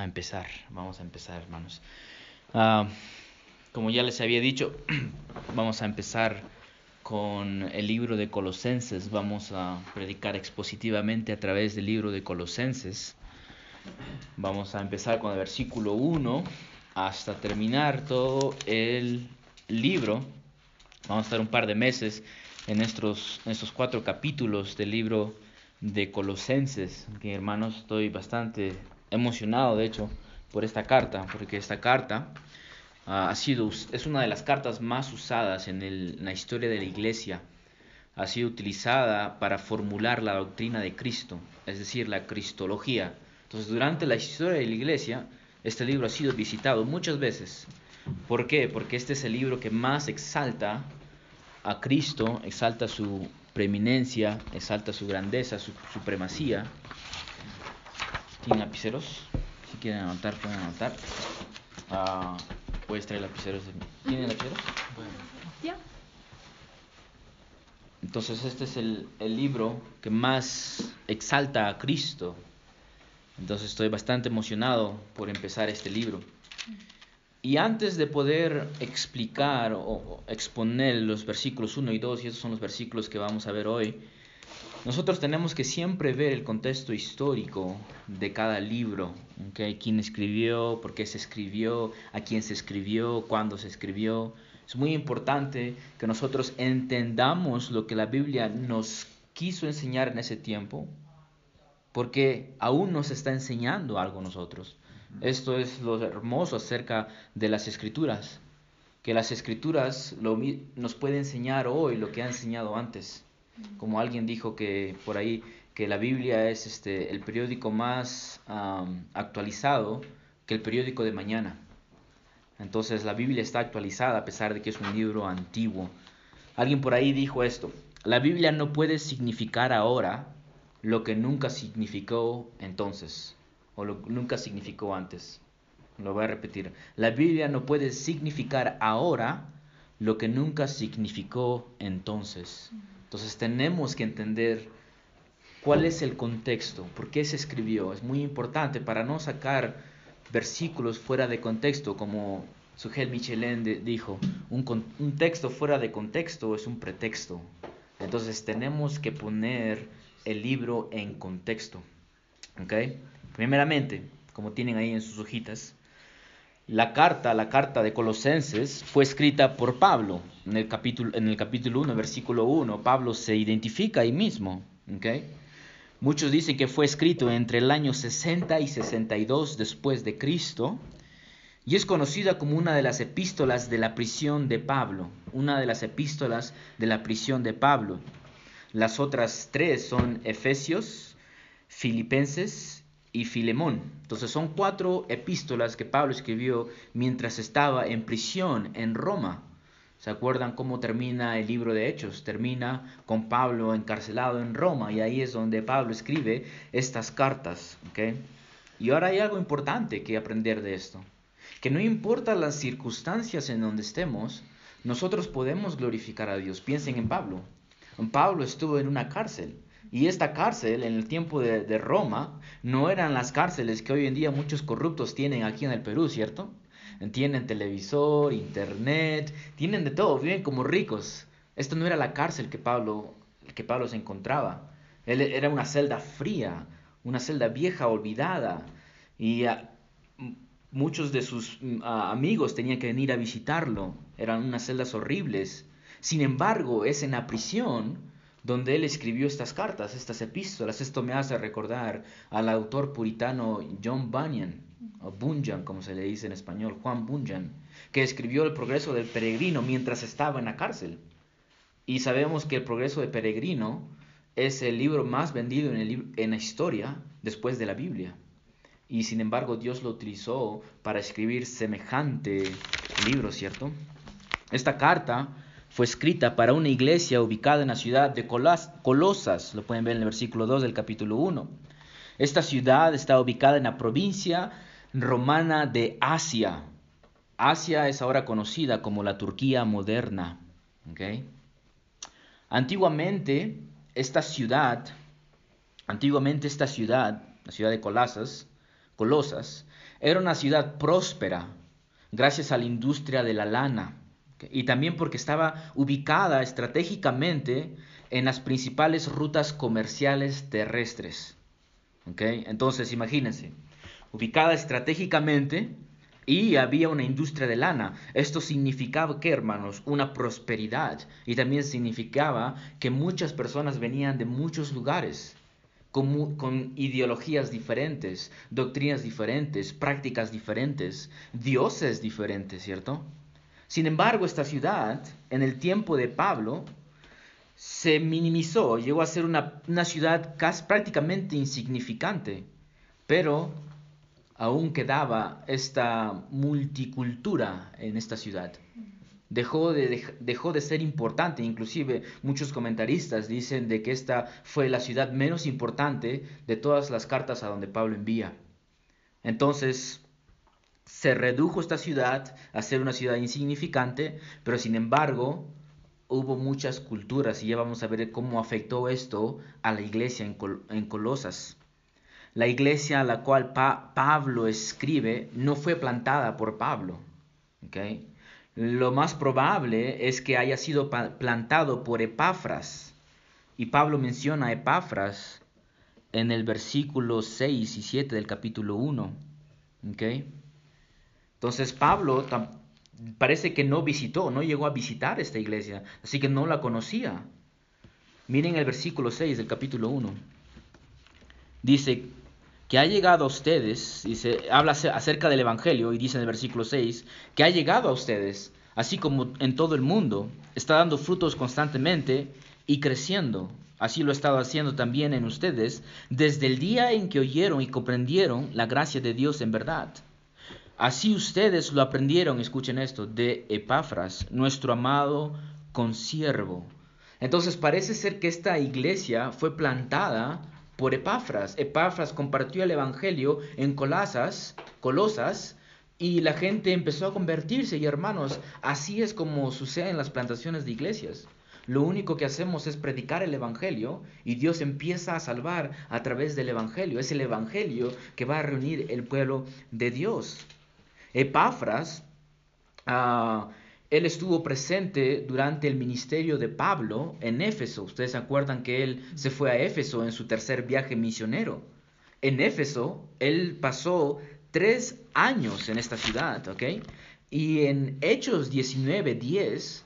a empezar. Vamos a empezar, hermanos. Ah, como ya les había dicho, vamos a empezar con el libro de Colosenses. Vamos a predicar expositivamente a través del libro de Colosenses. Vamos a empezar con el versículo 1 hasta terminar todo el libro. Vamos a estar un par de meses en estos, estos cuatro capítulos del libro de Colosenses, que hermanos estoy bastante emocionado de hecho por esta carta, porque esta carta ha sido, es una de las cartas más usadas en, en la historia de la iglesia, ha sido utilizada para formular la doctrina de Cristo, es decir, la cristología. Entonces, durante la historia de la iglesia, este libro ha sido visitado muchas veces. ¿Por qué? Porque este es el libro que más exalta a Cristo, exalta su preeminencia, exalta su grandeza, su supremacía. ¿Tienen lapiceros? Si quieren anotar, pueden anotar. Uh, puedes traer lapiceros. ¿Tienen lapiceros? Ya. Entonces este es el, el libro que más exalta a Cristo. Entonces estoy bastante emocionado por empezar este libro. Y antes de poder explicar o exponer los versículos 1 y 2, y esos son los versículos que vamos a ver hoy, nosotros tenemos que siempre ver el contexto histórico de cada libro, ¿okay? quién escribió, por qué se escribió, a quién se escribió, cuándo se escribió. Es muy importante que nosotros entendamos lo que la Biblia nos quiso enseñar en ese tiempo, porque aún nos está enseñando algo nosotros. Esto es lo hermoso acerca de las escrituras, que las escrituras nos pueden enseñar hoy lo que ha enseñado antes. Como alguien dijo que por ahí que la Biblia es este, el periódico más actualizado que el periódico de mañana. Entonces la Biblia está actualizada a pesar de que es un libro antiguo. Alguien por ahí dijo esto, la Biblia no puede significar ahora lo que nunca significó entonces o lo, nunca significó antes. Lo voy a repetir. La Biblia no puede significar ahora lo que nunca significó entonces. Entonces tenemos que entender cuál es el contexto, por qué se escribió. Es muy importante para no sacar versículos fuera de contexto, como Sugel Michelin dijo, un, un texto fuera de contexto es un pretexto. Entonces tenemos que poner el libro en contexto. ¿Ok? Primeramente, como tienen ahí en sus hojitas, la carta, la carta de Colosenses, fue escrita por Pablo. En el capítulo, en el capítulo 1, versículo 1, Pablo se identifica ahí mismo. Muchos dicen que fue escrito entre el año 60 y 62 después de Cristo y es conocida como una de las epístolas de la prisión de Pablo, una de las epístolas de la prisión de Pablo. Las otras tres son Efesios, Filipenses y Filemón. Entonces son cuatro epístolas que Pablo escribió mientras estaba en prisión en Roma. ¿Se acuerdan cómo termina el libro de Hechos? Termina con Pablo encarcelado en Roma y ahí es donde Pablo escribe estas cartas. Y ahora hay algo importante que aprender de esto. Que no importa las circunstancias en donde estemos, nosotros podemos glorificar a Dios. Piensen en Pablo. Pablo estuvo en una cárcel y esta cárcel en el tiempo de, Roma no eran las cárceles que hoy en día muchos corruptos tienen aquí en el Perú, ¿cierto? Tienen televisor, internet, tienen de todo, viven como ricos. Esto no era la cárcel que Pablo, que Pablo se encontraba. Él era una celda fría, una celda vieja, olvidada. Y muchos de sus amigos tenían que venir a visitarlo. Eran unas celdas horribles. Sin embargo, es en la prisión donde él escribió estas cartas, estas epístolas. Esto me hace recordar al autor puritano John Bunyan, o Bunyan como se le dice en español, Juan Bunyan, que escribió El progreso del peregrino mientras estaba en la cárcel. Y sabemos que El progreso del peregrino es el libro más vendido en, en la historia después de la Biblia. Y sin embargo Dios lo utilizó para escribir semejante libro, ¿cierto? Esta carta fue escrita para una iglesia ubicada en la ciudad de Colosas, lo pueden ver en el versículo 2 del capítulo 1. Esta ciudad está ubicada en la provincia romana de Asia. Asia es ahora conocida como la Turquía moderna. Antiguamente, esta ciudad, antiguamente esta ciudad, la ciudad de Colosas, Colosas, era una ciudad próspera gracias a la industria de la lana y también porque estaba ubicada estratégicamente en las principales rutas comerciales terrestres. Entonces, imagínense, ubicada estratégicamente y había una industria de lana. Esto significaba que, hermanos, una prosperidad y también significaba que muchas personas venían de muchos lugares. Con, con, ideologías diferentes, doctrinas diferentes, prácticas diferentes, dioses diferentes, ¿cierto? Sin embargo, esta ciudad, en el tiempo de Pablo, se minimizó, llegó a ser una, ciudad casi prácticamente insignificante, pero aún quedaba esta multicultura en esta ciudad. Dejó de, dejó de ser importante, inclusive muchos comentaristas dicen de que esta fue la ciudad menos importante de todas las cartas a donde Pablo envía. Entonces, se redujo esta ciudad a ser una ciudad insignificante, pero sin embargo, hubo muchas culturas y ya vamos a ver cómo afectó esto a la iglesia en, Colosas. La iglesia a la cual Pablo escribe no fue plantada por Pablo. Lo más probable es que haya sido plantado por Epafras. Y Pablo menciona a Epafras en el versículo 6 y 7 del capítulo 1. Entonces Pablo parece que no visitó, no llegó a visitar esta iglesia, así que no la conocía. Miren el versículo 6 del capítulo 1. Dice que ha llegado a ustedes, dice, habla acerca del Evangelio y dice en el versículo 6, que ha llegado a ustedes, así como en todo el mundo, está dando frutos constantemente y creciendo. Así lo ha estado haciendo también en ustedes desde el día en que oyeron y comprendieron la gracia de Dios en verdad Así ustedes lo aprendieron, escuchen esto, de Epafras, nuestro amado consiervo. Entonces parece ser que esta iglesia fue plantada por Epafras. Epafras compartió el Evangelio en Colosas, Colosas y la gente empezó a convertirse. Y hermanos, así es como sucede en las plantaciones de iglesias. Lo único que hacemos es predicar el Evangelio y Dios empieza a salvar a través del Evangelio. Es el Evangelio que va a reunir el pueblo de Dios. Epafras, ah, él estuvo presente durante el ministerio de Pablo en Éfeso. Ustedes se acuerdan que él se fue a Éfeso en su tercer viaje misionero. En Éfeso, él pasó tres años en esta ciudad, ¿ok? Y en Hechos 19:10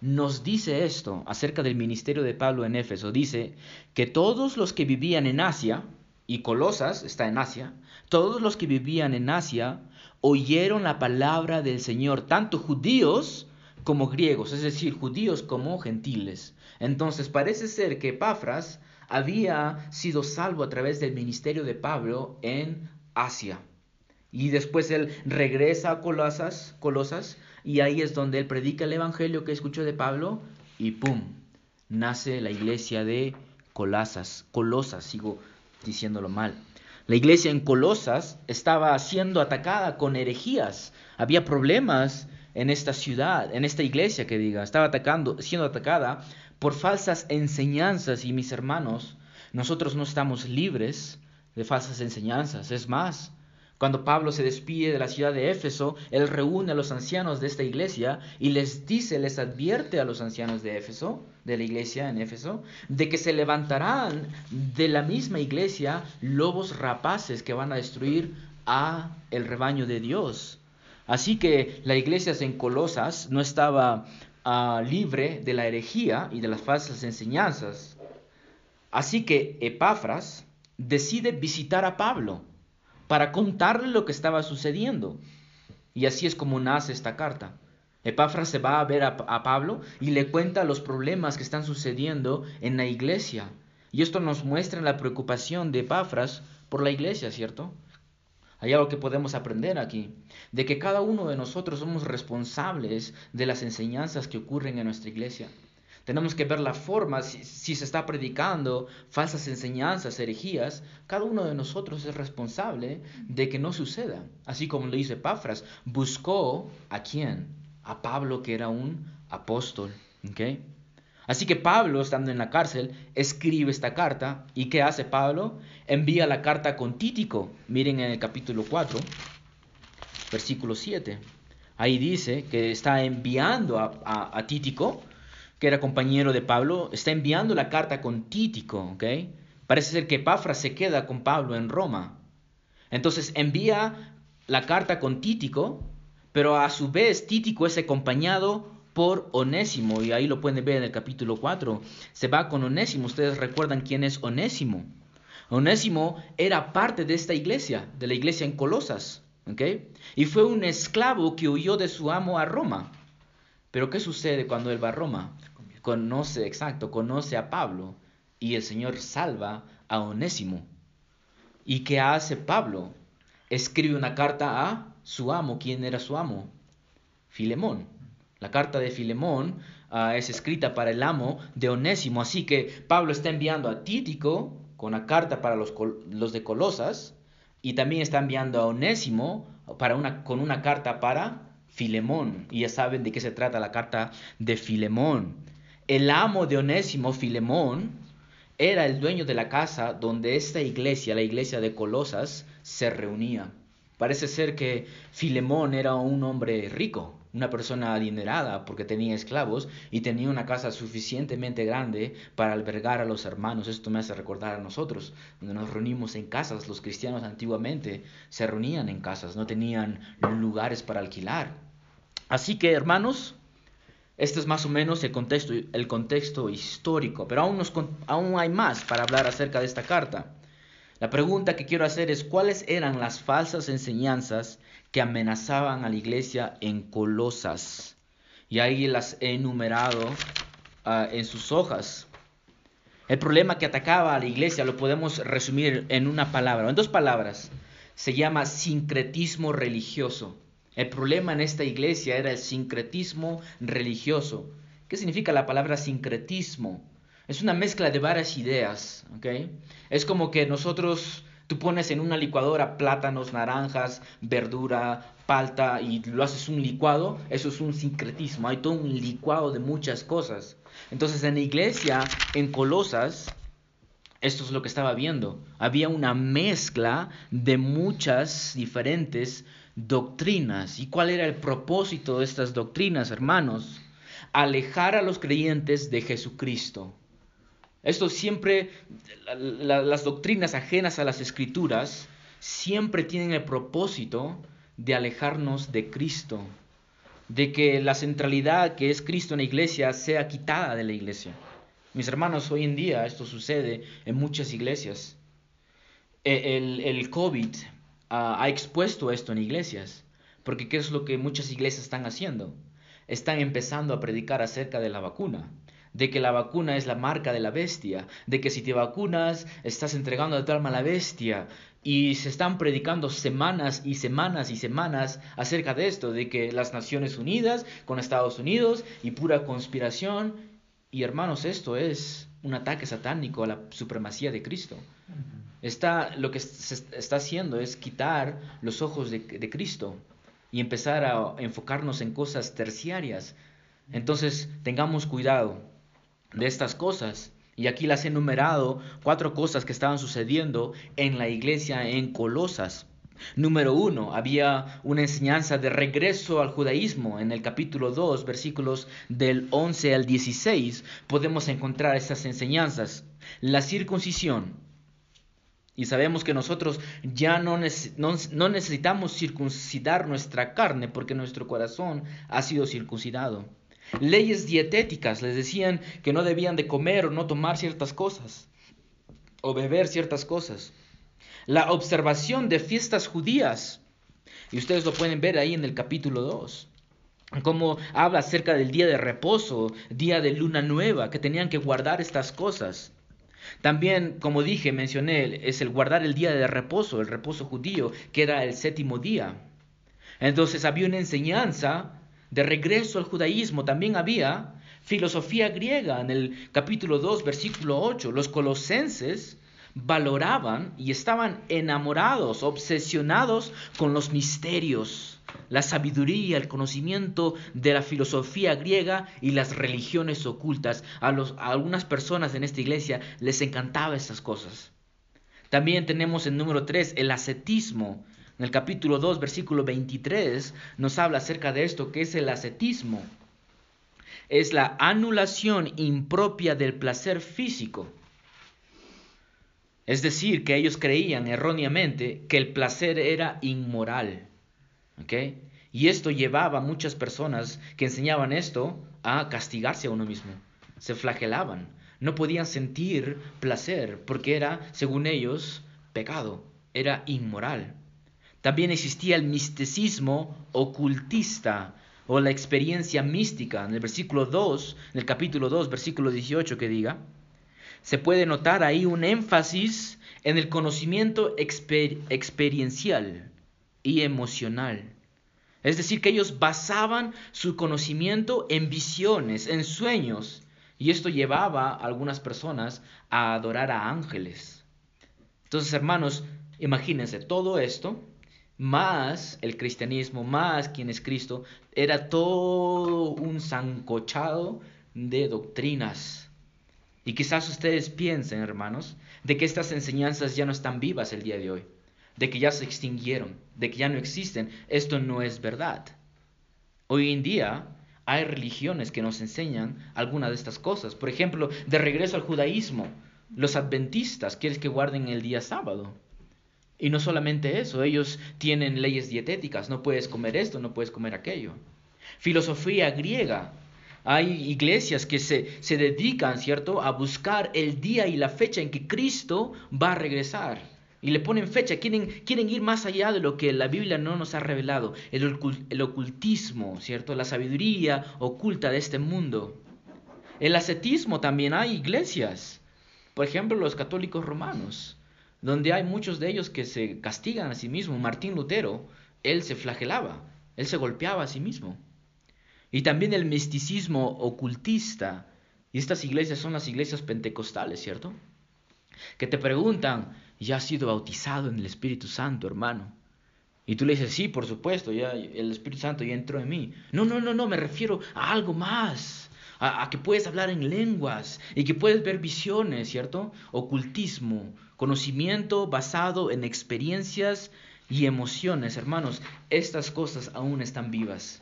nos dice esto acerca del ministerio de Pablo en Éfeso. Dice que todos los que vivían en Asia, y Colosas está en Asia, todos los que vivían en Asia oyeron la palabra del Señor, tanto judíos como griegos, es decir, judíos como gentiles. Entonces parece ser que Epafras había sido salvo a través del ministerio de Pablo en Asia. Y después él regresa a Colosas, Colosas y ahí es donde él predica el evangelio que escuchó de Pablo y ¡pum! nace la iglesia de Colosas, Colosas, sigo diciéndolo mal. La iglesia en Colosas estaba siendo atacada con herejías. Había problemas en esta ciudad, en esta iglesia que diga, estaba atacando, siendo atacada por falsas enseñanzas y mis hermanos, nosotros no estamos libres de falsas enseñanzas. Es más, cuando Pablo se despide de la ciudad de Éfeso, él reúne a los ancianos de esta iglesia y les dice, les advierte a los ancianos de Éfeso, de la iglesia en Éfeso, de que se levantarán de la misma iglesia lobos rapaces que van a destruir a el rebaño de Dios. Así que la iglesia en Colosas no estaba ah, libre de la herejía y de las falsas enseñanzas. Así que Epafras decide visitar a Pablo para contarle lo que estaba sucediendo. Y así es como nace esta carta. Epafras se va a ver a, Pablo y le cuenta los problemas que están sucediendo en la iglesia. Y esto nos muestra la preocupación de Epafras por la iglesia, ¿cierto? Hay algo que podemos aprender aquí, de que cada uno de nosotros somos responsables de las enseñanzas que ocurren en nuestra iglesia. Tenemos que ver la forma, si, se está predicando falsas enseñanzas, herejías, cada uno de nosotros es responsable de que no suceda. Así como lo dice Pafras, buscó a quién? A Pablo que era un apóstol. Así que Pablo, estando en la cárcel, escribe esta carta. ¿Y qué hace Pablo? Envía la carta con Títico. Miren en el capítulo 4, versículo 7. Ahí dice que está enviando a, Títico, que era compañero de Pablo, está enviando la carta con Títico, ¿ok? Parece ser que Pafra se queda con Pablo en Roma. Entonces envía la carta con Títico, pero a su vez Títico es acompañado por Onésimo, y ahí lo pueden ver en el capítulo 4. Se va con Onésimo, ustedes recuerdan quién es Onésimo. Onésimo era parte de esta iglesia, de la iglesia en Colosas, ¿ok? Y fue un esclavo que huyó de su amo a Roma. Pero ¿qué sucede cuando él va a Roma? Conoce, exacto, conoce a Pablo y el Señor salva a Onésimo. ¿Y qué hace Pablo? Escribe una carta a su amo. ¿Quién era su amo? Filemón. La carta de Filemón ah, es escrita para el amo de Onésimo, así que Pablo está enviando a Títico con la carta para los, los de Colosas y también está enviando a Onésimo para una, con una carta para Filemón. Y ya saben de qué se trata la carta de Filemón. El amo de Onésimo, Filemón, era el dueño de la casa donde esta iglesia, la iglesia de Colosas, se reunía. Parece ser que Filemón era un hombre rico, una persona adinerada porque tenía esclavos y tenía una casa suficientemente grande para albergar a los hermanos. Esto me hace recordar a nosotros, donde nos reunimos en casas. Los cristianos antiguamente se reunían en casas, no tenían lugares para alquilar. Así que, hermanos, este es más o menos el contexto, histórico, pero aún, nos, hay más para hablar acerca de esta carta. La pregunta que quiero hacer es cuáles eran las falsas enseñanzas que amenazaban a la iglesia en Colosas. Y ahí las he enumerado ah, en sus hojas. El problema que atacaba a la iglesia lo podemos resumir en una palabra, en dos palabras. Se llama sincretismo religioso. El problema en esta iglesia era el sincretismo religioso. ¿Qué significa la palabra sincretismo? Es una mezcla de varias ideas, ¿ok? Es como que nosotros, tú pones en una licuadora plátanos, naranjas, verdura, palta y lo haces un licuado, eso es un sincretismo, hay todo un licuado de muchas cosas. Entonces en la iglesia, en Colosas, esto es lo que estaba viendo. Había una mezcla de muchas diferentes doctrinas. ¿Y cuál era el propósito de estas doctrinas, hermanos? Alejar a los creyentes de Jesucristo. Esto siempre, las doctrinas ajenas a las escrituras, siempre tienen el propósito de alejarnos de Cristo, de que la centralidad que es Cristo en la iglesia sea quitada de la iglesia. Mis hermanos, hoy en día esto sucede en muchas iglesias. E, el, el COVID ha expuesto esto en iglesias, porque ¿qué es lo que muchas iglesias están haciendo? Están empezando a predicar acerca de la vacuna de que la vacuna es la marca de la bestia, de que si te vacunas estás entregando a tu alma a la bestia. Y se están predicando semanas y semanas y semanas acerca de esto, de que las Naciones Unidas con Estados Unidos y pura conspiración. Y hermanos, esto es un ataque satánico a la supremacía de Cristo. Está, lo que se está haciendo es quitar los ojos de, Cristo y empezar a enfocarnos en cosas terciarias. Entonces, tengamos cuidado de estas cosas. Y aquí las he enumerado, cuatro cosas que estaban sucediendo en la iglesia en Colosas. Número uno, había una enseñanza de regreso al judaísmo. En el capítulo 2, versículos del 11 al 16, podemos encontrar estas enseñanzas. La circuncisión. Y sabemos que nosotros ya no, no necesitamos circuncidar nuestra carne porque nuestro corazón ha sido circuncidado. Leyes dietéticas, les decían que no debían de comer o no tomar ciertas cosas, o beber ciertas cosas. La observación de fiestas judías, y ustedes lo pueden ver ahí en el capítulo 2, cómo habla acerca del día de reposo, día de luna nueva, que tenían que guardar estas cosas. También, como dije, mencioné, es el guardar el día de reposo, el reposo judío, que era el séptimo día. Entonces había una enseñanza de regreso al judaísmo también había filosofía griega en el capítulo 2, versículo 8. Los colosenses valoraban y estaban enamorados, obsesionados con los misterios, la sabiduría, el conocimiento de la filosofía griega y las religiones ocultas. A, los, algunas personas en esta iglesia les encantaba estas cosas. También tenemos el número 3, el ascetismo. En el capítulo 2, versículo 23, nos habla acerca de esto, que es el ascetismo. Es la anulación impropia del placer físico. Es decir, que ellos creían erróneamente que el placer era inmoral. Y esto llevaba a muchas personas que enseñaban esto a castigarse a uno mismo. Se flagelaban. No podían sentir placer porque era, según ellos, pecado. Era inmoral. También existía el misticismo ocultista o la experiencia mística. En el versículo 2, en el capítulo 2, versículo 18 que diga, se puede notar ahí un énfasis en el conocimiento experiencial y emocional. Es decir, que ellos basaban su conocimiento en visiones, en sueños, y esto llevaba a algunas personas a adorar a ángeles. Entonces, hermanos, imagínense todo esto, más el cristianismo, más quien es Cristo, era todo un zancochado de doctrinas. Y quizás ustedes piensen, hermanos, de que estas enseñanzas ya no están vivas el día de hoy de que ya se extinguieron, de que ya no existen. Esto no es verdad. Hoy en día hay religiones que nos enseñan algunas de estas cosas. Por ejemplo, de regreso al judaísmo, los adventistas quieren que guarden el día sábado. Y no solamente eso, ellos tienen leyes dietéticas, no puedes comer esto, no puedes comer aquello. Filosofía griega, hay iglesias que se, se dedican, ¿cierto?, a buscar el día y la fecha en que Cristo va a regresar y le ponen fecha, quieren, quieren ir más allá de lo que la Biblia no nos ha revelado, el, el ocultismo, ¿cierto? La sabiduría oculta de este mundo. El ascetismo también hay iglesias, por ejemplo los católicos romanos, donde hay muchos de ellos que se castigan a sí mismos. Martín Lutero, él se flagelaba, él se golpeaba a sí mismo. Y también el misticismo ocultista, y estas iglesias son las iglesias pentecostales, ¿cierto? Que te preguntan, ya has sido bautizado en el Espíritu Santo, hermano. Y tú le dices, sí, por supuesto, ya el Espíritu Santo ya entró en mí. No, no, no, no, me refiero a algo más. A, que puedes hablar en lenguas y que puedes ver visiones, ¿cierto? Ocultismo, conocimiento basado en experiencias y emociones, hermanos. Estas cosas aún están vivas.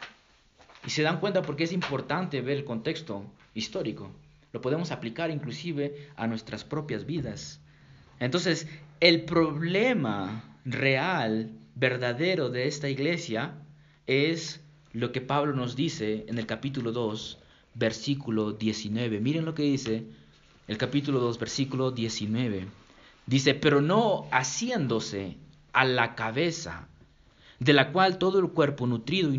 Y se dan cuenta porque es importante ver el contexto histórico. Lo podemos aplicar inclusive a nuestras propias vidas. Entonces, el problema real, verdadero de esta iglesia es lo que Pablo nos dice en el capítulo 2, versículo 19. Miren lo que dice el capítulo 2, versículo 19. Dice, pero no haciéndose a la cabeza, de la cual todo el cuerpo nutrido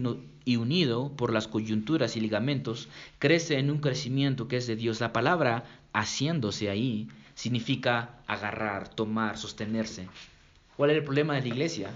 y, unido por las coyunturas y ligamentos crece en un crecimiento que es de Dios. La palabra haciéndose ahí significa agarrar, tomar, sostenerse. ¿Cuál era el problema de la iglesia?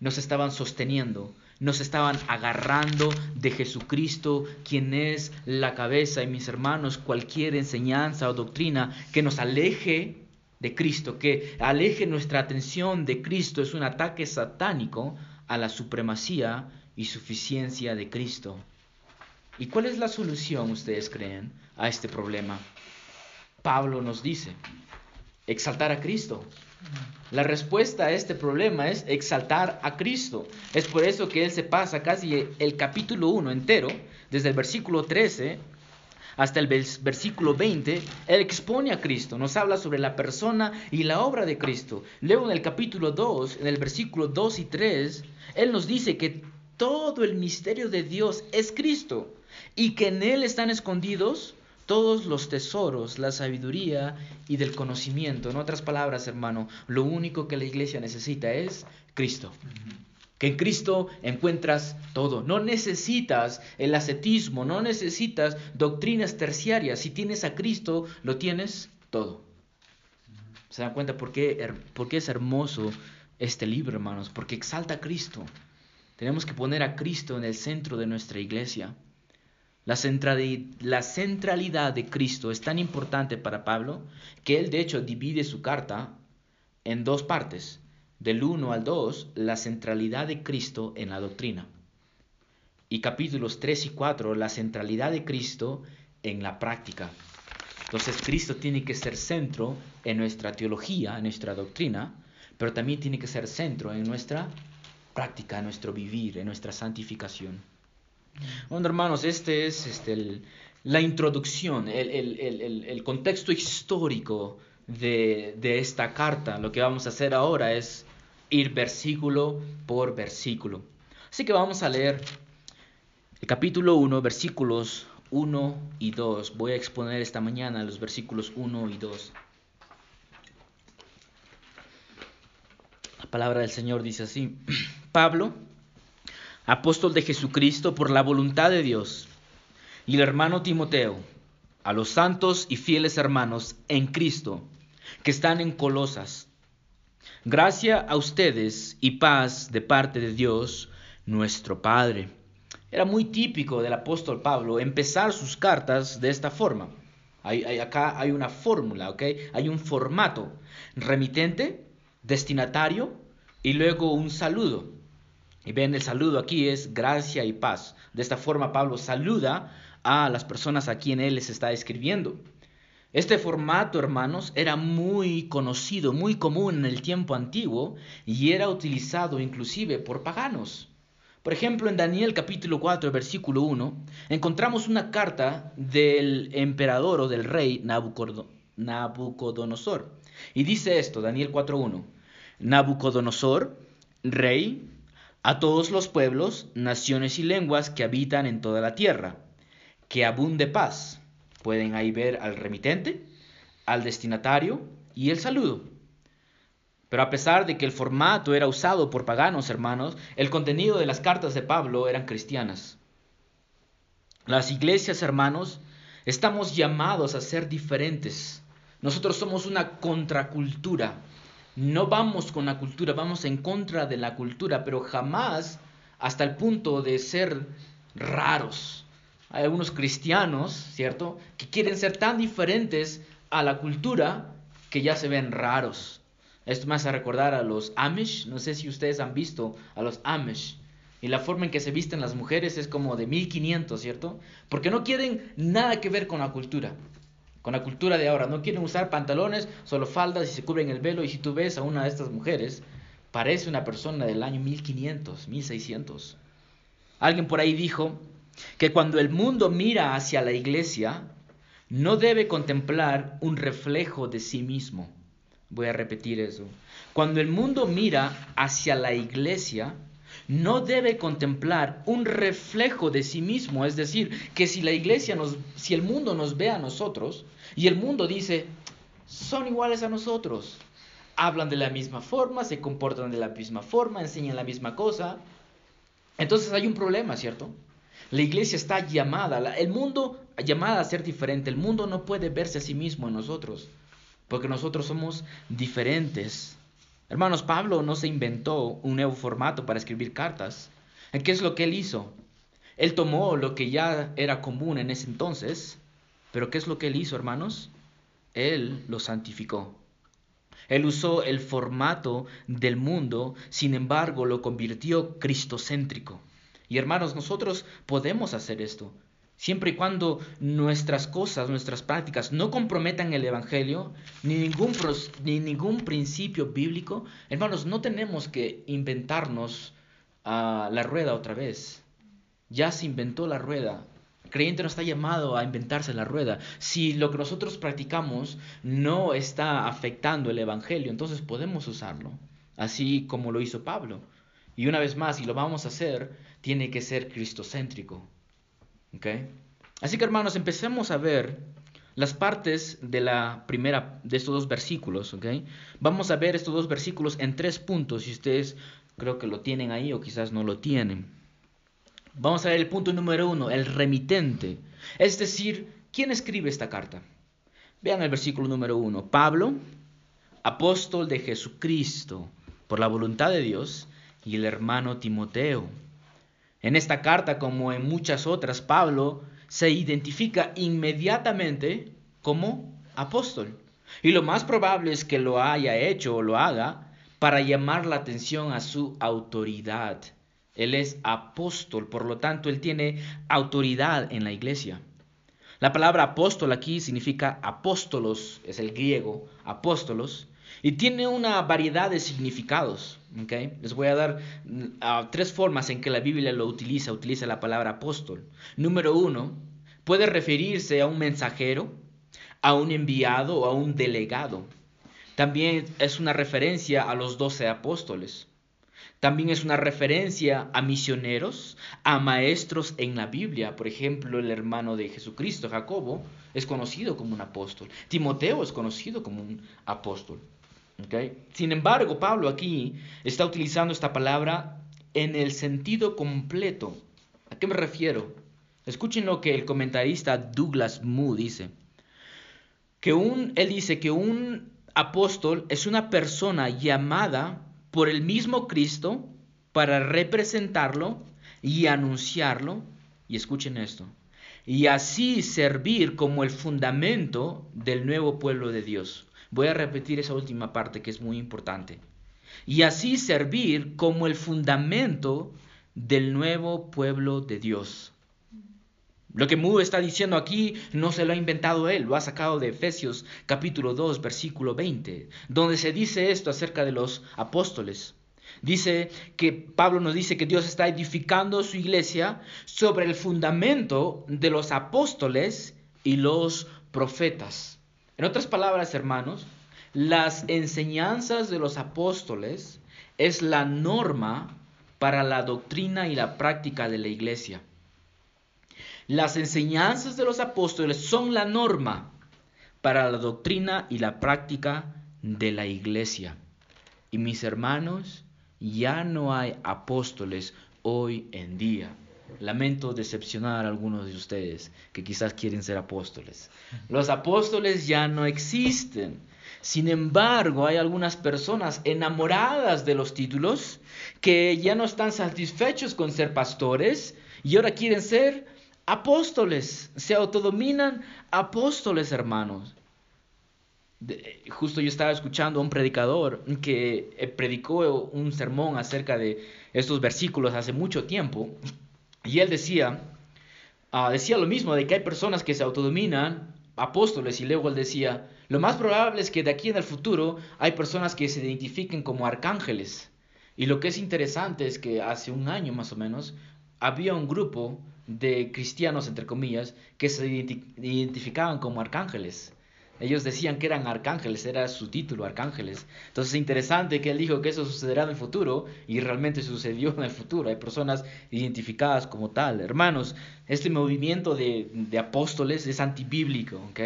Nos estaban sosteniendo, nos estaban agarrando de Jesucristo, quien es la cabeza. Y mis hermanos, cualquier enseñanza o doctrina que nos aleje de Cristo, que aleje nuestra atención de Cristo, es un ataque satánico a la supremacía y suficiencia de Cristo. ¿Y cuál es la solución, ustedes creen, a este problema? Pablo nos dice, exaltar a Cristo. La respuesta a este problema es exaltar a Cristo. Es por eso que él se pasa casi el capítulo 1 entero, desde el versículo 13 hasta el versículo 20, él expone a Cristo, nos habla sobre la persona y la obra de Cristo. Luego en el capítulo 2, en el versículo 2 y 3, él nos dice que todo el misterio de Dios es Cristo y que en él están escondidos todos los tesoros, la sabiduría y del conocimiento. En otras palabras, hermano, lo único que la iglesia necesita es Cristo. Que en Cristo encuentras todo. No necesitas el ascetismo, no necesitas doctrinas terciarias. Si tienes a Cristo, lo tienes todo. ¿Se dan cuenta por qué, por qué es hermoso este libro, hermanos? Porque exalta a Cristo. Tenemos que poner a Cristo en el centro de nuestra iglesia. La centralidad de Cristo es tan importante para Pablo que él de hecho divide su carta en dos partes. Del 1 al 2, la centralidad de Cristo en la doctrina. Y capítulos 3 y 4, la centralidad de Cristo en la práctica. Entonces Cristo tiene que ser centro en nuestra teología, en nuestra doctrina, pero también tiene que ser centro en nuestra práctica, en nuestro vivir, en nuestra santificación. Bueno, hermanos, este es este, la introducción, el, contexto histórico de, de, esta carta. Lo que vamos a hacer ahora es ir versículo por versículo. Así que vamos a leer el capítulo 1, versículos 1 y 2. Voy a exponer esta mañana los versículos 1 y 2. La palabra del Señor dice así, Pablo, apóstol de Jesucristo por la voluntad de Dios, y el hermano Timoteo, a los santos y fieles hermanos en Cristo que están en Colosas. Gracia a ustedes y paz de parte de Dios, nuestro Padre era muy típico del apóstol Pablo empezar sus cartas de esta forma. Hay, acá hay una fórmula, ¿ok? Hay un formato. Remitente, destinatario y luego un saludo. Y ven, el saludo aquí es gracia y paz. De esta forma Pablo saluda a las personas a quien él les está escribiendo. Este formato, hermanos, era muy conocido, muy común en el tiempo antiguo y era utilizado inclusive por paganos. Por ejemplo, en Daniel capítulo 4, versículo 1, encontramos una carta del emperador o del rey Nabucodonosor. Y dice esto, Daniel 4.1, Nabucodonosor, rey, a todos los pueblos, naciones y lenguas que habitan en toda la tierra, que abunde paz. Pueden ahí ver al remitente, al destinatario y el saludo. Pero a pesar de que el formato era usado por paganos, hermanos, el contenido de las cartas de Pablo eran cristianas. Las iglesias, hermanos, estamos llamados a ser diferentes. Nosotros somos una contracultura. No vamos con la cultura, vamos en contra de la cultura, pero jamás hasta el punto de ser raros. Hay algunos cristianos, ¿cierto?, que quieren ser tan diferentes a la cultura que ya se ven raros. Esto me hace recordar a los Amish. No sé si ustedes han visto a los Amish. Y la forma en que se visten las mujeres es como de 1500, ¿cierto? Porque no quieren nada que ver con la cultura. Con la cultura de ahora. No quieren usar pantalones, solo faldas y se cubren el velo. Y si tú ves a una de estas mujeres, parece una persona del año 1500, 1600. Alguien por ahí dijo que cuando el mundo mira hacia la iglesia, no debe contemplar un reflejo de sí mismo Voy a repetir eso. Cuando el mundo mira hacia la iglesia, no debe contemplar un reflejo de sí mismo, es decir, que si la iglesia nos, si el mundo nos ve a nosotros y el mundo dice, son iguales a nosotros, hablan de la misma forma, se comportan de la misma forma, enseñan la misma cosa, entonces hay un problema, ¿cierto? La iglesia está llamada, el mundo llamada a ser diferente, el mundo no puede verse a sí mismo en nosotros porque nosotros somos diferentes. Hermanos, Pablo no se inventó un nuevo formato para escribir cartas. ¿Qué es lo que él hizo? Él tomó lo que ya era común en ese entonces, pero ¿qué es lo que él hizo, hermanos? Él lo santificó. Él usó el formato del mundo, sin embargo lo convirtió cristocéntrico. Y hermanos, nosotros podemos hacer esto. Siempre y cuando nuestras cosas, nuestras prácticas no comprometan el Evangelio, ni ningún, ni ningún principio bíblico, hermanos, no tenemos que inventarnos ah, la rueda otra vez. Ya se inventó la rueda. El creyente no está llamado a inventarse la rueda. Si lo que nosotros practicamos no está afectando el Evangelio, entonces podemos usarlo, así como lo hizo Pablo. Y una vez más, si lo vamos a hacer, tiene que ser cristocéntrico. Así que hermanos, empecemos a ver las partes de la primera de estos dos versículos, Vamos a ver estos dos versículos en tres puntos, y ustedes creo que lo tienen ahí o quizás no lo tienen. Vamos a ver el punto número uno, el remitente, es decir, ¿quién escribe esta carta? Vean el versículo número uno, Pablo, apóstol de Jesucristo, por la voluntad de Dios, y el hermano Timoteo en esta carta, como en muchas otras, Pablo se identifica inmediatamente como apóstol. Y lo más probable es que lo haya hecho o lo haga para llamar la atención a su autoridad. Él es apóstol, por lo tanto, él tiene autoridad en la iglesia. La palabra apóstol aquí significa apóstolos, es el griego, apóstolos, y tiene una variedad de significados. Les voy a dar mm, tres formas en que la Biblia lo utiliza, utiliza la palabra apóstol. Número uno, puede referirse a un mensajero, a un enviado o a un delegado. También es una referencia a los doce apóstoles. También es una referencia a misioneros, a maestros en la Biblia. Por ejemplo, el hermano de Jesucristo, Jacobo, es conocido como un apóstol. Timoteo es conocido como un apóstol. Sin embargo, Pablo aquí está utilizando esta palabra en el sentido completo. ¿A qué me refiero? Escuchen lo que el comentarista Douglas Moo dice. Que un, él dice que un apóstol es una persona llamada por el mismo Cristo para representarlo y anunciarlo. Y escuchen esto. Y así servir como el fundamento del nuevo pueblo de Dios. Voy a repetir esa última parte que es muy importante. Y así servir como el fundamento del nuevo pueblo de Dios. Lo que Mu está diciendo aquí no se lo ha inventado él, lo ha sacado de Efesios capítulo 2, versículo 20, donde se dice esto acerca de los apóstoles. Dice que Pablo nos dice que Dios está edificando su iglesia sobre el fundamento de los apóstoles y los profetas. En otras palabras, hermanos, las enseñanzas de los apóstoles es la norma para la doctrina y la práctica de la iglesia. Las enseñanzas de los apóstoles son la norma para la doctrina y la práctica de la iglesia. Y mis hermanos, ya no hay apóstoles hoy en día. Lamento decepcionar a algunos de ustedes que quizás quieren ser apóstoles. Los apóstoles ya no existen. Sin embargo, hay algunas personas enamoradas de los títulos que ya no están satisfechos con ser pastores y ahora quieren ser apóstoles. Se autodominan apóstoles, hermanos. justo yo estaba escuchando a un predicador que eh, predicó un sermón acerca de estos versículos hace mucho tiempo y él decía, ah, decía lo mismo, de que hay personas que se autodominan apóstoles, y luego él decía, lo más probable es que de aquí en el futuro hay personas que se identifiquen como arcángeles. Y lo que es interesante es que hace un año más o menos había un grupo de cristianos, entre comillas, que se identificaban como arcángeles. Ellos decían que eran arcángeles, era su título, arcángeles. Entonces es interesante que él dijo que eso sucederá en el futuro y realmente sucedió en el futuro. Hay personas identificadas como tal. Hermanos, este movimiento de, de apóstoles es antibíblico, ¿ok?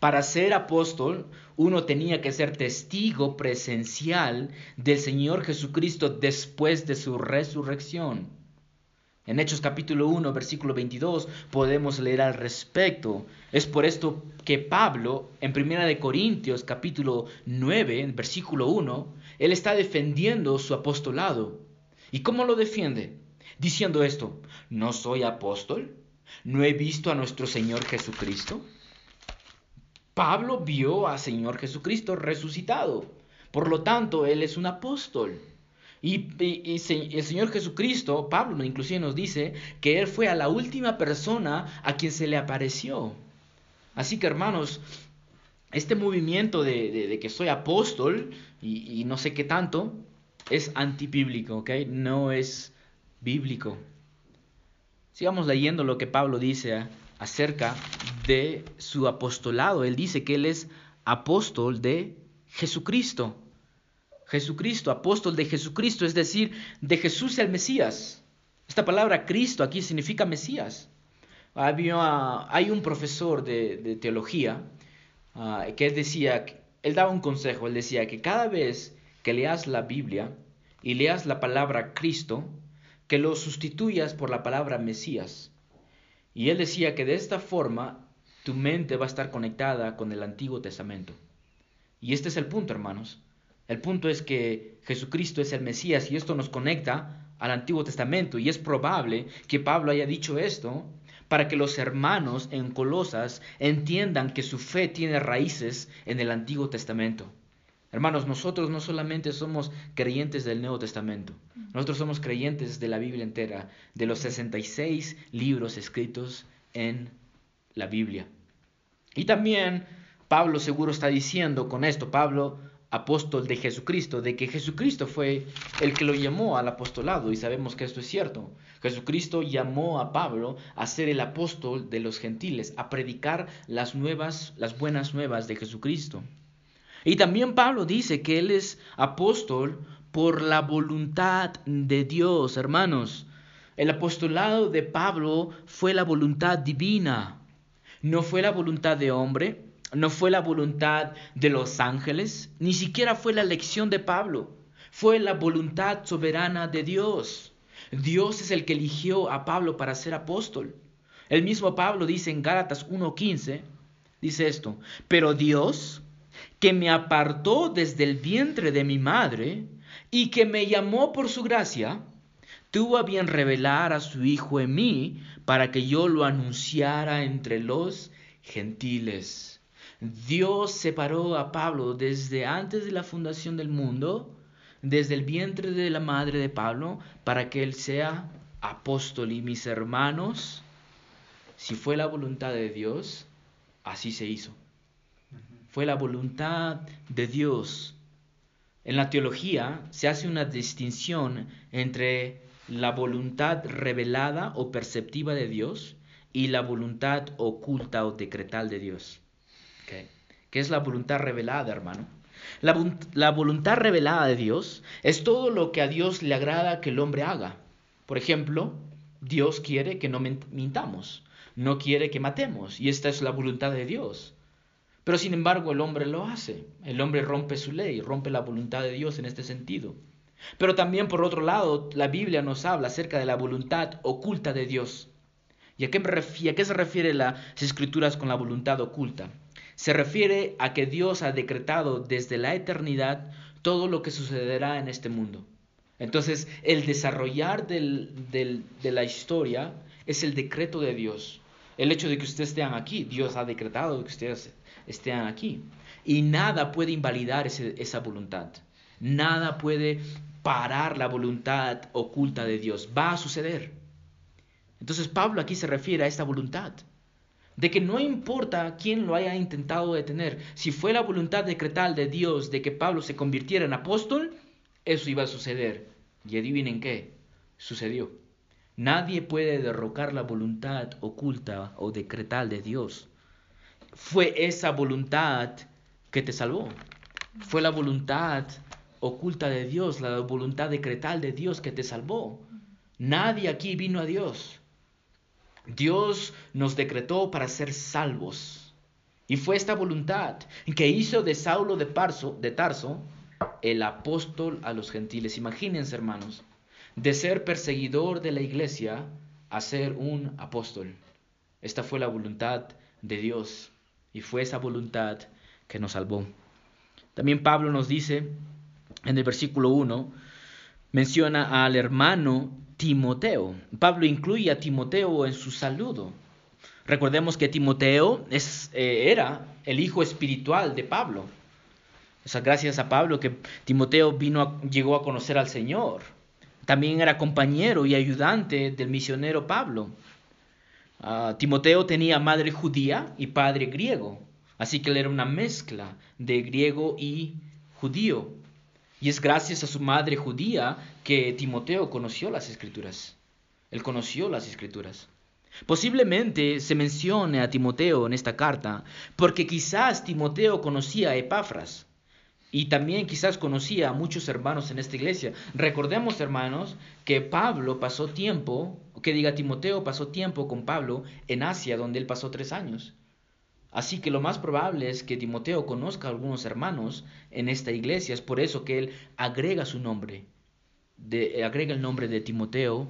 Para ser apóstol, uno tenía que ser testigo presencial del Señor Jesucristo después de su resurrección. En Hechos capítulo 1, versículo 22 podemos leer al respecto. Es por esto que Pablo, en Primera de Corintios capítulo 9, versículo 1, él está defendiendo su apostolado. ¿Y cómo lo defiende? Diciendo esto, ¿no soy apóstol? ¿No he visto a nuestro Señor Jesucristo? Pablo vio a Señor Jesucristo resucitado. Por lo tanto, él es un apóstol. Y, el Señor Jesucristo, Pablo inclusive nos dice que Él fue a la última persona a quien se le apareció. Así que hermanos, este movimiento de, que soy apóstol y, no sé qué tanto, es antibíblico, ¿ok? No es bíblico. Sigamos leyendo lo que Pablo dice acerca de su apostolado. Él dice que Él es apóstol de Jesucristo. Jesucristo, apóstol de Jesucristo, es decir, de Jesús el Mesías. Esta palabra Cristo aquí significa Mesías. Había, hay un profesor de, teología ah, que él decía, él daba un consejo, él decía que cada vez que leas la Biblia y leas la palabra Cristo, que lo sustituyas por la palabra Mesías. Y él decía que de esta forma tu mente va a estar conectada con el Antiguo Testamento. Y este es el punto, hermanos. El punto es que Jesucristo es el Mesías y esto nos conecta al Antiguo Testamento y es probable que Pablo haya dicho esto para que los hermanos en Colosas entiendan que su fe tiene raíces en el Antiguo Testamento. Hermanos, nosotros no solamente somos creyentes del Nuevo Testamento, nosotros somos creyentes de la Biblia entera, de los 66 libros escritos en la Biblia. Y también Pablo seguro está diciendo con esto, Pablo apóstol de Jesucristo, de que Jesucristo fue el que lo llamó al apostolado y sabemos que esto es cierto. Jesucristo llamó a Pablo a ser el apóstol de los gentiles, a predicar las nuevas, las buenas nuevas de Jesucristo. Y también Pablo dice que él es apóstol por la voluntad de Dios, hermanos. El apostolado de Pablo fue la voluntad divina, no fue la voluntad de hombre, no fue la voluntad de los ángeles, ni siquiera fue la elección de Pablo, fue la voluntad soberana de Dios. Dios es el que eligió a Pablo para ser apóstol. El mismo Pablo dice en Gálatas 1:15, dice esto, pero Dios, que me apartó desde el vientre de mi madre y que me llamó por su gracia, tuvo a bien revelar a su Hijo en mí para que yo lo anunciara entre los gentiles. Dios separó a Pablo desde antes de la fundación del mundo, desde el vientre de la madre de Pablo, para que él sea apóstol. Y mis hermanos, si fue la voluntad de Dios, así se hizo. Fue la voluntad de Dios. En la teología se hace una distinción entre la voluntad revelada o perceptiva de Dios y la voluntad oculta o decretal de Dios que es la voluntad revelada, hermano. La, voluntad revelada de Dios es todo lo que a Dios le agrada que el hombre haga. Por ejemplo, Dios quiere que no mintamos, no quiere que matemos, y esta es la voluntad de Dios. Pero sin embargo el hombre lo hace, el hombre rompe su ley, rompe la voluntad de Dios en este sentido. Pero también por otro lado, la Biblia nos habla acerca de la voluntad oculta de Dios. ¿Y a qué, a qué se refiere las escrituras con la voluntad oculta? Se refiere a que Dios ha decretado desde la eternidad todo lo que sucederá en este mundo. Entonces, el desarrollar de la historia es el decreto de Dios. El hecho de que ustedes estén aquí, Dios ha decretado que ustedes estén aquí. Y nada puede invalidar esa voluntad. Nada puede parar la voluntad oculta de Dios. Va a suceder. Entonces Pablo aquí se refiere a esta voluntad de que no importa quién lo haya intentado detener, si fue la voluntad decretal de Dios de que Pablo se convirtiera en apóstol, eso iba a suceder. Y adivinen qué, sucedió. Nadie puede derrocar la voluntad oculta o decretal de Dios. Fue esa voluntad que te salvó. Fue la voluntad oculta de Dios, la voluntad decretal de Dios que te salvó. Nadie aquí vino a Dios. Dios nos decretó para ser salvos. Y fue esta voluntad que hizo de Saulo de, de Tarso el apóstol a los gentiles. Imagínense, hermanos, de ser perseguidor de la iglesia a ser un apóstol. Esta fue la voluntad de Dios y fue esa voluntad que nos salvó. También Pablo nos dice en el versículo 1, menciona al hermano Timoteo. Pablo incluye a Timoteo en su saludo. Recordemos que Timoteo eh, era el hijo espiritual de Pablo. Gracias a Pablo que Timoteo vino llegó a conocer al Señor. También era compañero y ayudante del misionero Pablo. Ah, Timoteo tenía madre judía y padre griego, así que él era una mezcla de griego y judío. Y es gracias a su madre judía que Timoteo conoció las escrituras. Él conoció las escrituras. Posiblemente se mencione a Timoteo en esta carta porque quizás Timoteo conocía a Epafras y también quizás conocía a muchos hermanos en esta iglesia. Recordemos, hermanos, que Pablo pasó tiempo, que diga Timoteo pasó tiempo con Pablo en Asia, donde él pasó tres años. Así que lo más probable es que Timoteo conozca a algunos hermanos en esta iglesia. Es por eso que él agrega su nombre, agrega el nombre de Timoteo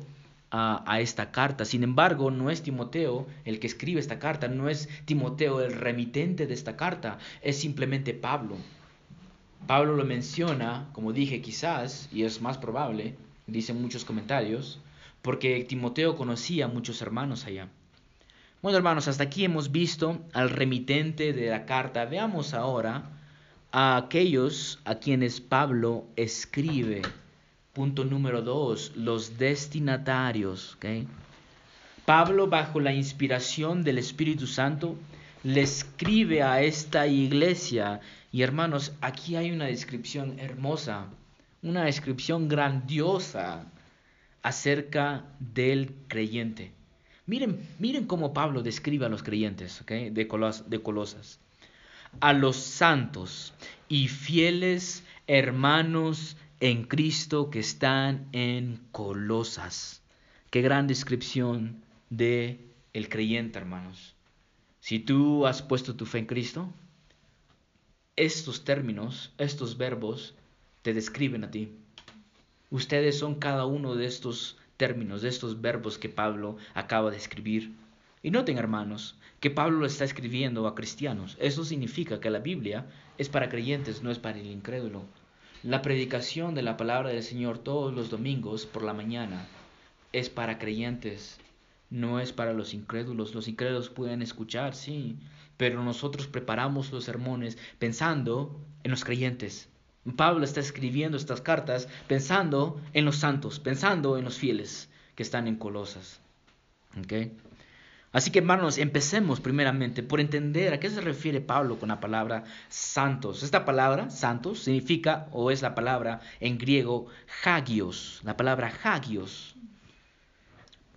a, a, esta carta. Sin embargo, no es Timoteo el que escribe esta carta, no es Timoteo el remitente de esta carta, es simplemente Pablo. Pablo lo menciona, como dije, quizás, y es más probable, dicen muchos comentarios, porque Timoteo conocía a muchos hermanos allá. Bueno, hermanos, hasta aquí hemos visto al remitente de la carta. Veamos ahora a aquellos a quienes Pablo escribe. Punto número dos, los destinatarios. Pablo, bajo la inspiración del Espíritu Santo, le escribe a esta iglesia. Y hermanos, aquí hay una descripción hermosa, una descripción grandiosa acerca del creyente. Miren, miren cómo Pablo describe a los creyentes de, de Colosas. A los santos y fieles hermanos en Cristo que están en Colosas. Qué gran descripción de el creyente, hermanos. Si tú has puesto tu fe en Cristo, estos términos, estos verbos te describen a ti. Ustedes son cada uno de estos términos, de estos verbos que Pablo acaba de escribir. Y noten, hermanos, que Pablo lo está escribiendo a cristianos. Eso significa que la Biblia es para creyentes, no es para el incrédulo. La predicación de la palabra del Señor todos los domingos por la mañana es para creyentes, no es para los incrédulos. Los incrédulos pueden escuchar, sí, pero nosotros preparamos los sermones pensando en los creyentes, Pablo está escribiendo estas cartas pensando en los santos, pensando en los fieles que están en Colosas. Así que hermanos, empecemos primeramente por entender a qué se refiere Pablo con la palabra santos. Esta palabra, santos, significa o es la palabra en griego hagios, la palabra hagios,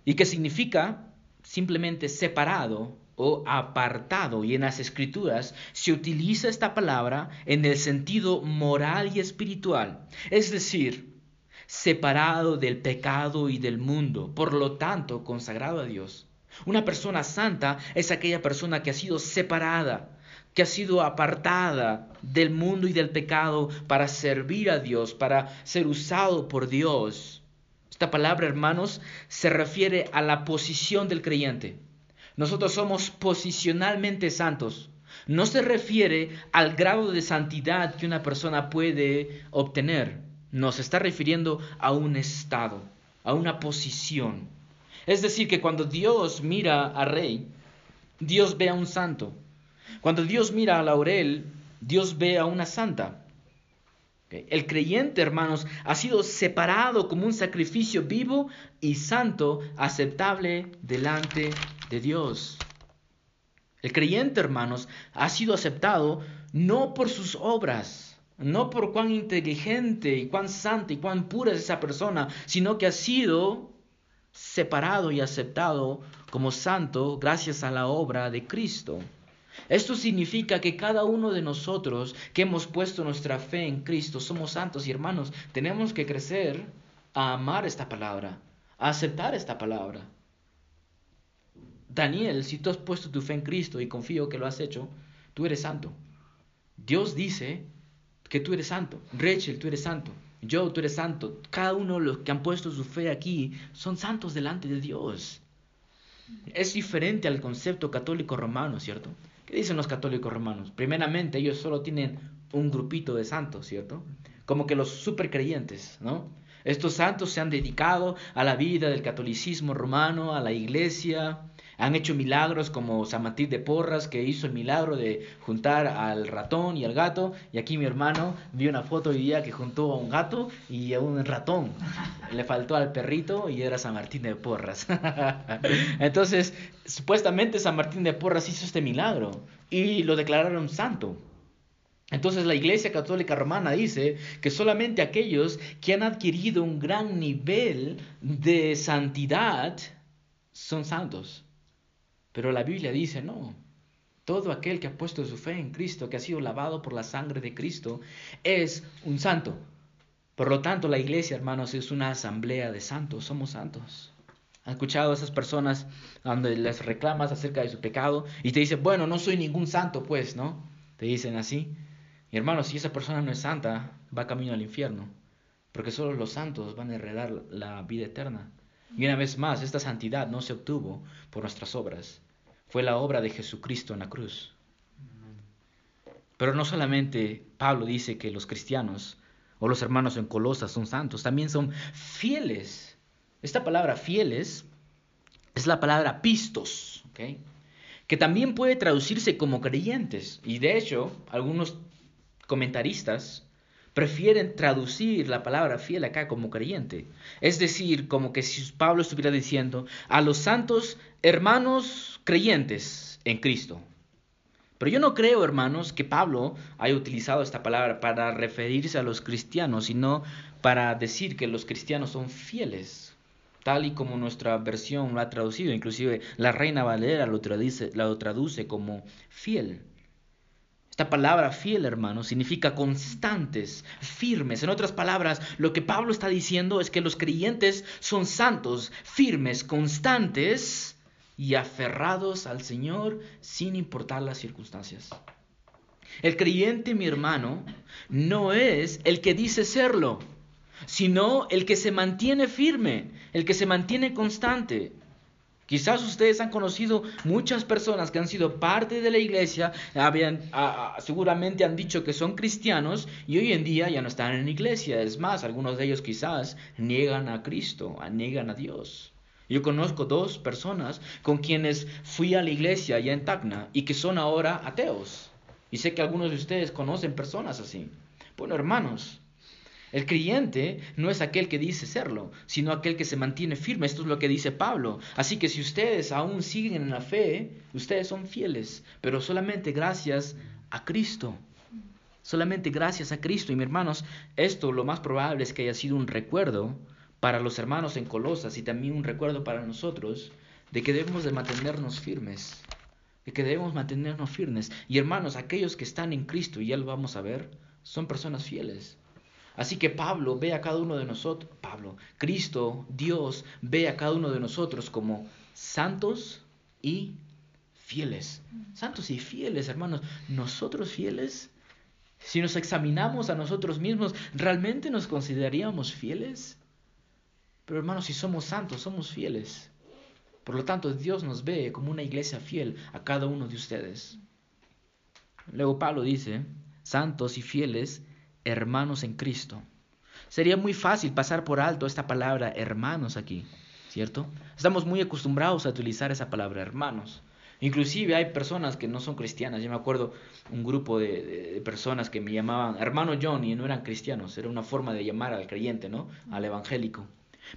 y que significa simplemente separado o apartado y en las escrituras se utiliza esta palabra en el sentido moral y espiritual, es decir, separado del pecado y del mundo, por lo tanto consagrado a Dios. Una persona santa es aquella persona que ha sido separada, que ha sido apartada del mundo y del pecado para servir a Dios, para ser usado por Dios. Esta palabra, hermanos, se refiere a la posición del creyente. Nosotros somos posicionalmente santos. No se refiere al grado de santidad que una persona puede obtener. Nos está refiriendo a un estado, a una posición. Es decir, que cuando Dios mira a Rey, Dios ve a un santo. Cuando Dios mira a Laurel, Dios ve a una santa. El creyente, hermanos, ha sido separado como un sacrificio vivo y santo, aceptable delante de Dios. El creyente, hermanos, ha sido aceptado no por sus obras, no por cuán inteligente y cuán santa y cuán pura es esa persona, sino que ha sido separado y aceptado como santo gracias a la obra de Cristo. Esto significa que cada uno de nosotros que hemos puesto nuestra fe en Cristo somos santos y hermanos, tenemos que crecer a amar esta palabra, a aceptar esta palabra. Daniel, si tú has puesto tu fe en Cristo y confío que lo has hecho, tú eres santo. Dios dice que tú eres santo. Rachel, tú eres santo. Yo, tú eres santo. Cada uno de los que han puesto su fe aquí son santos delante de Dios. Es diferente al concepto católico romano, ¿cierto? ¿Qué dicen los católicos romanos? Primeramente, ellos solo tienen un grupito de santos, ¿cierto? Como que los supercreyentes, ¿no? Estos santos se han dedicado a la vida del catolicismo romano, a la iglesia, han hecho milagros como San Martín de Porras, que hizo el milagro de juntar al ratón y al gato. Y aquí mi hermano vio una foto hoy día que juntó a un gato y a un ratón. Le faltó al perrito y era San Martín de Porras. Entonces, supuestamente San Martín de Porras hizo este milagro y lo declararon santo. Entonces la Iglesia Católica Romana dice que solamente aquellos que han adquirido un gran nivel de santidad son santos. Pero la Biblia dice, no, todo aquel que ha puesto su fe en Cristo, que ha sido lavado por la sangre de Cristo, es un santo. Por lo tanto, la iglesia, hermanos, es una asamblea de santos, somos santos. ¿Han escuchado a esas personas donde les reclamas acerca de su pecado y te dicen, bueno, no soy ningún santo, pues, ¿no? Te dicen así. Y hermanos, si esa persona no es santa, va camino al infierno, porque solo los santos van a heredar la vida eterna. Y una vez más, esta santidad no se obtuvo por nuestras obras, fue la obra de Jesucristo en la cruz. Pero no solamente Pablo dice que los cristianos o los hermanos en Colosas son santos, también son fieles. Esta palabra fieles es la palabra pistos. que también puede traducirse como creyentes. Y de hecho, algunos comentaristas prefieren traducir la palabra fiel acá como creyente. Es decir, como que si Pablo estuviera diciendo a los santos hermanos creyentes en Cristo. Pero yo no creo, hermanos, que Pablo haya utilizado esta palabra para referirse a los cristianos, sino para decir que los cristianos son fieles tal y como nuestra versión lo ha traducido, inclusive la Reina Valera lo traduce, lo traduce como fiel. Esta palabra fiel, hermano, significa constantes, firmes. En otras palabras, lo que Pablo está diciendo es que los creyentes son santos, firmes, constantes y aferrados al Señor sin importar las circunstancias. El creyente, mi hermano, no es el que dice serlo sino el que se mantiene firme, el que se mantiene constante. Quizás ustedes han conocido muchas personas que han sido parte de la iglesia, habían, seguramente han dicho que son cristianos y hoy en día ya no están en la iglesia. Es más, algunos de ellos quizás niegan a Cristo, niegan a Dios. Yo conozco dos personas con quienes fui a la iglesia allá en Tacna y que son ahora ateos. Y sé que algunos de ustedes conocen personas así. Bueno, hermanos, el creyente no es aquel que dice serlo, sino aquel que se mantiene firme. Esto es lo que dice Pablo. Así que si ustedes aún siguen en la fe, ustedes son fieles, pero solamente gracias a Cristo. Solamente gracias a Cristo. Y mis hermanos, esto lo más probable es que haya sido un recuerdo para los hermanos en Colosas y también un recuerdo para nosotros de que debemos de mantenernos firmes. De que debemos mantenernos firmes. Y hermanos, aquellos que están en Cristo, y ya lo vamos a ver, son personas fieles Así que Pablo ve a cada uno de nosotros, Pablo, Cristo, Dios, ve a cada uno de nosotros como santos y fieles. Santos y fieles, hermanos. Nosotros fieles, si nos examinamos a nosotros mismos, ¿realmente nos consideraríamos fieles? Pero hermanos, si somos santos, somos fieles. Por lo tanto, Dios nos ve como una iglesia fiel a cada uno de ustedes. Luego Pablo dice, santos y fieles hermanos en Cristo. Sería muy fácil pasar por alto esta palabra hermanos aquí, ¿cierto? Estamos muy acostumbrados a utilizar esa palabra hermanos. Inclusive hay personas que no son cristianas. Yo me acuerdo un grupo de, personas que me llamaban hermano John y no eran cristianos. Era una forma de llamar al creyente, ¿no? Al evangélico.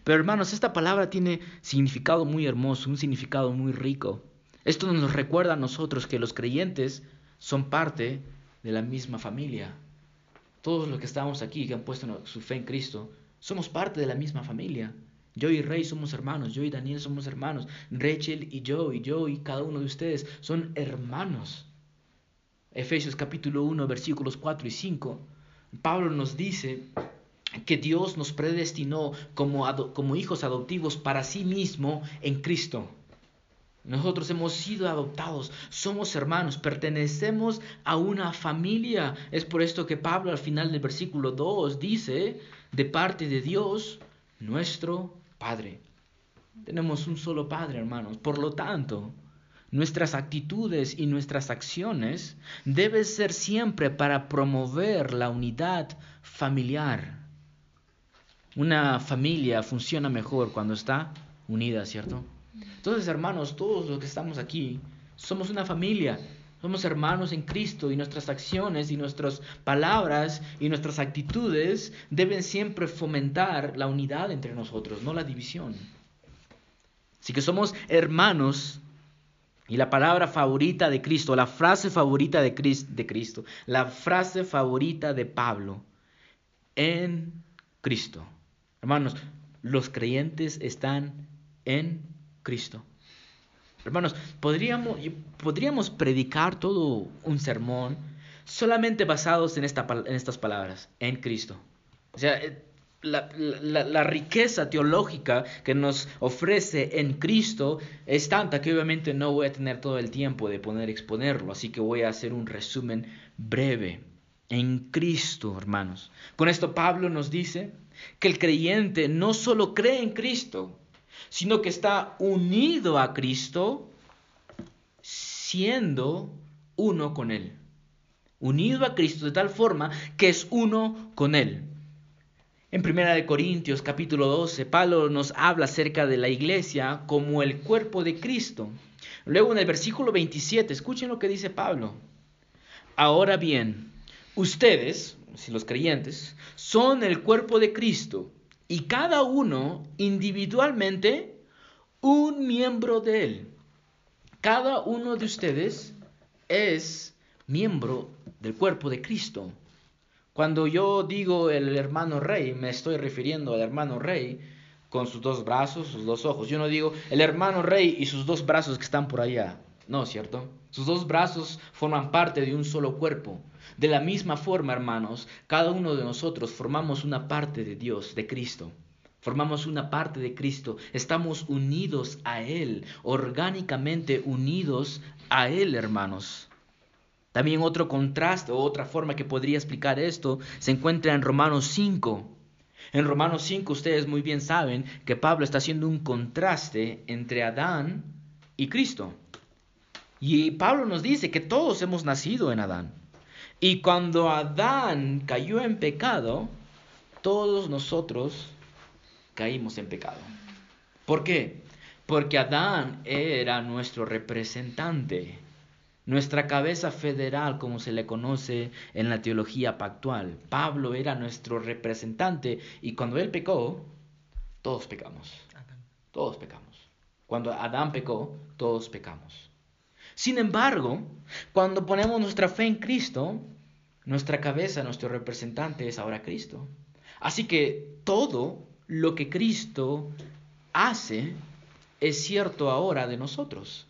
Pero hermanos, esta palabra tiene significado muy hermoso, un significado muy rico. Esto nos recuerda a nosotros que los creyentes son parte de la misma familia. Todos los que estamos aquí, que han puesto su fe en Cristo, somos parte de la misma familia. Yo y Rey somos hermanos, yo y Daniel somos hermanos, Rachel y yo, y yo y cada uno de ustedes son hermanos. Efesios capítulo 1, versículos 4 y 5, Pablo nos dice que Dios nos predestinó como, hijos adoptivos para sí mismo en Cristo. Nosotros hemos sido adoptados, somos hermanos, pertenecemos a una familia. Es por esto que Pablo al final del versículo 2 dice, de parte de Dios, nuestro Padre. Tenemos un solo Padre, hermanos. Por lo tanto, nuestras actitudes y nuestras acciones deben ser siempre para promover la unidad familiar. Una familia funciona mejor cuando está unida, ¿cierto? Entonces, hermanos, todos los que estamos aquí somos una familia. Somos hermanos en Cristo y nuestras acciones y nuestras palabras y nuestras actitudes deben siempre fomentar la unidad entre nosotros, no la división. Así que somos hermanos y la palabra favorita de Cristo, la frase favorita de Cristo, la frase favorita de Pablo, en Cristo. Hermanos, los creyentes están en Cristo. Hermanos, podríamos, predicar todo un sermón solamente basados en estas palabras, en Cristo. O sea, eh, la, la, riqueza teológica que nos ofrece en Cristo es tanta que obviamente no voy a tener todo el tiempo de poder exponerlo, así que voy a hacer un resumen breve. En Cristo, hermanos. Con esto Pablo nos dice que el creyente no solo cree en Cristo, sino que está unido a Cristo siendo uno con Él. Unido a Cristo de tal forma que es uno con Él. En Primera de Corintios capítulo 12, Pablo nos habla acerca de la iglesia como el cuerpo de Cristo. Luego en el versículo 27, escuchen lo que dice Pablo. Ahora bien, ustedes, si los creyentes, son el cuerpo de Cristo y cada uno individualmente un miembro de él. Cada uno de ustedes es miembro del cuerpo de Cristo. Cuando yo digo el hermano rey, me estoy refiriendo al hermano rey con sus dos brazos, sus dos ojos. Yo no digo el hermano rey y sus dos brazos que están por allá. No, ¿cierto? Sus dos brazos forman parte de un solo cuerpo. De la misma forma, hermanos, cada uno de nosotros formamos una parte de Dios, de Cristo. Formamos una parte de Cristo. Estamos unidos a Él, orgánicamente unidos a Él, hermanos. También otro contraste o otra forma que podría explicar esto se encuentra en Romanos 5. En Romanos 5 ustedes muy bien saben que Pablo está haciendo un contraste entre Adán y Cristo. Y Pablo nos dice que todos hemos nacido en Adán. Y cuando Adán cayó en pecado, todos nosotros caímos en pecado. ¿Por qué? Porque Adán era nuestro representante nuestra cabeza federal, como se le conoce en la teología pactual. Pablo era nuestro representante y cuando él pecó, todos pecamos. Todos pecamos. Cuando Adán pecó, todos pecamos. Sin embargo, cuando ponemos nuestra fe en Cristo, nuestra cabeza, nuestro representante es ahora Cristo. Así que todo lo que Cristo hace es cierto ahora de nosotros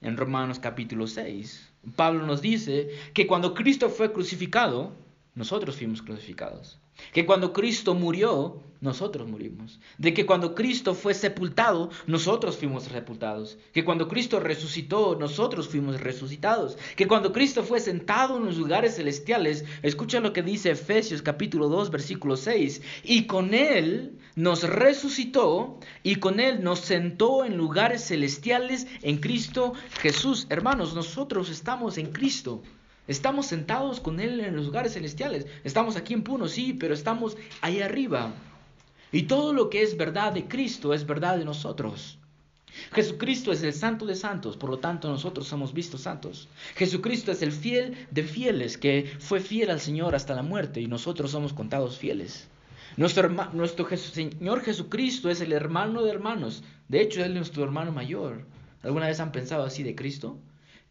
en Romanos capítulo 6. Pablo nos dice que cuando Cristo fue crucificado, nosotros fuimos crucificados. Que cuando Cristo murió, nosotros murimos. De que cuando Cristo fue sepultado, nosotros fuimos sepultados. Que cuando Cristo resucitó, nosotros fuimos resucitados. Que cuando Cristo fue sentado en los lugares celestiales, escucha lo que dice Efesios capítulo 2, versículo 6. Y con Él nos resucitó y con Él nos sentó en lugares celestiales en Cristo Jesús. Hermanos, nosotros estamos en Cristo. Estamos sentados con Él en los lugares celestiales. Estamos aquí en Puno, sí, pero estamos ahí arriba. Y todo lo que es verdad de Cristo es verdad de nosotros. Jesucristo es el santo de santos, por lo tanto nosotros somos vistos santos. Jesucristo es el fiel de fieles, que fue fiel al Señor hasta la muerte y nosotros somos contados fieles. Nuestro, nuestro Señor Jesucristo es el hermano de hermanos. De hecho, Él es nuestro hermano mayor. ¿Alguna vez han pensado así de Cristo?